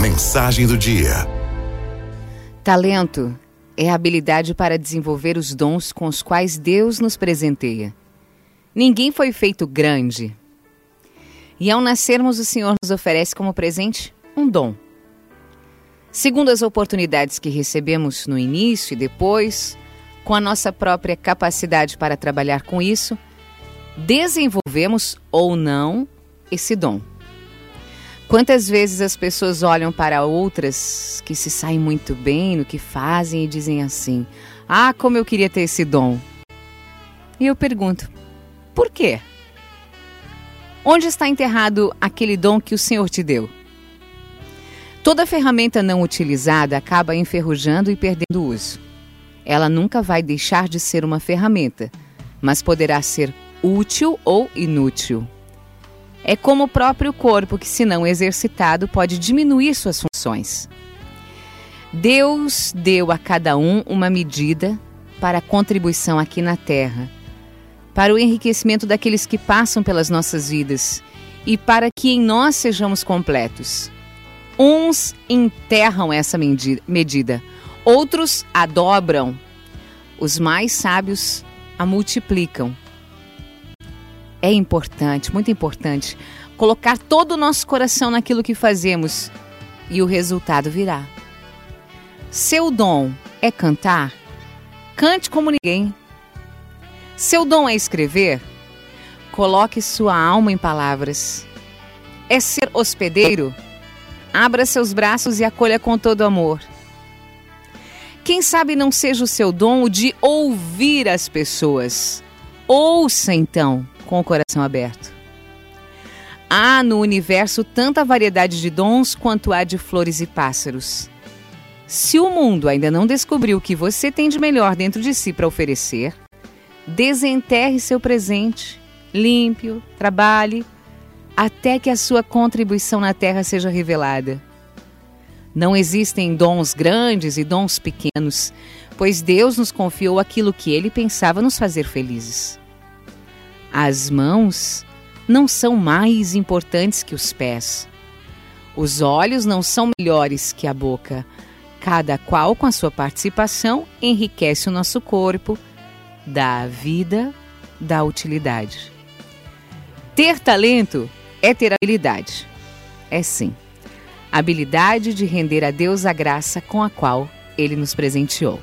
Mensagem do dia. Talento é a habilidade para desenvolver os dons com os quais Deus nos presenteia. Ninguém foi feito grande. E ao nascermos, o Senhor nos oferece como presente um dom. Segundo as oportunidades que recebemos no início e depois, com a nossa própria capacidade para trabalhar com isso, desenvolvemos ou não esse dom. Quantas vezes as pessoas olham para outras que se saem muito bem no que fazem e dizem assim: Ah, como eu queria ter esse dom. E eu pergunto: por quê? Onde está enterrado aquele dom que o Senhor te deu? Toda ferramenta não utilizada acaba enferrujando e perdendo uso. Ela nunca vai deixar de ser uma ferramenta, mas poderá ser útil ou inútil. É como o próprio corpo que, se não exercitado, pode diminuir suas funções. Deus deu a cada um uma medida para a contribuição aqui na terra, para o enriquecimento daqueles que passam pelas nossas vidas e para que em nós sejamos completos. Uns enterram essa medida, outros a dobram, os mais sábios a multiplicam é importante, muito importante, colocar todo o nosso coração naquilo que fazemos e o resultado virá. Seu dom é cantar? Cante como ninguém. Seu dom é escrever? Coloque sua alma em palavras. É ser hospedeiro? Abra seus braços e acolha com todo amor. Quem sabe não seja o seu dom o de ouvir as pessoas. Ouça então com o coração aberto. Há no universo tanta variedade de dons quanto há de flores e pássaros. Se o mundo ainda não descobriu o que você tem de melhor dentro de si para oferecer, desenterre seu presente, limpe-o, trabalhe, até que a sua contribuição na terra seja revelada. Não existem dons grandes e dons pequenos, pois Deus nos confiou aquilo que ele pensava nos fazer felizes. As mãos não são mais importantes que os pés. Os olhos não são melhores que a boca. Cada qual, com a sua participação, enriquece o nosso corpo, dá vida, dá utilidade. Ter talento é ter habilidade. É sim. Habilidade de render a Deus a graça com a qual ele nos presenteou.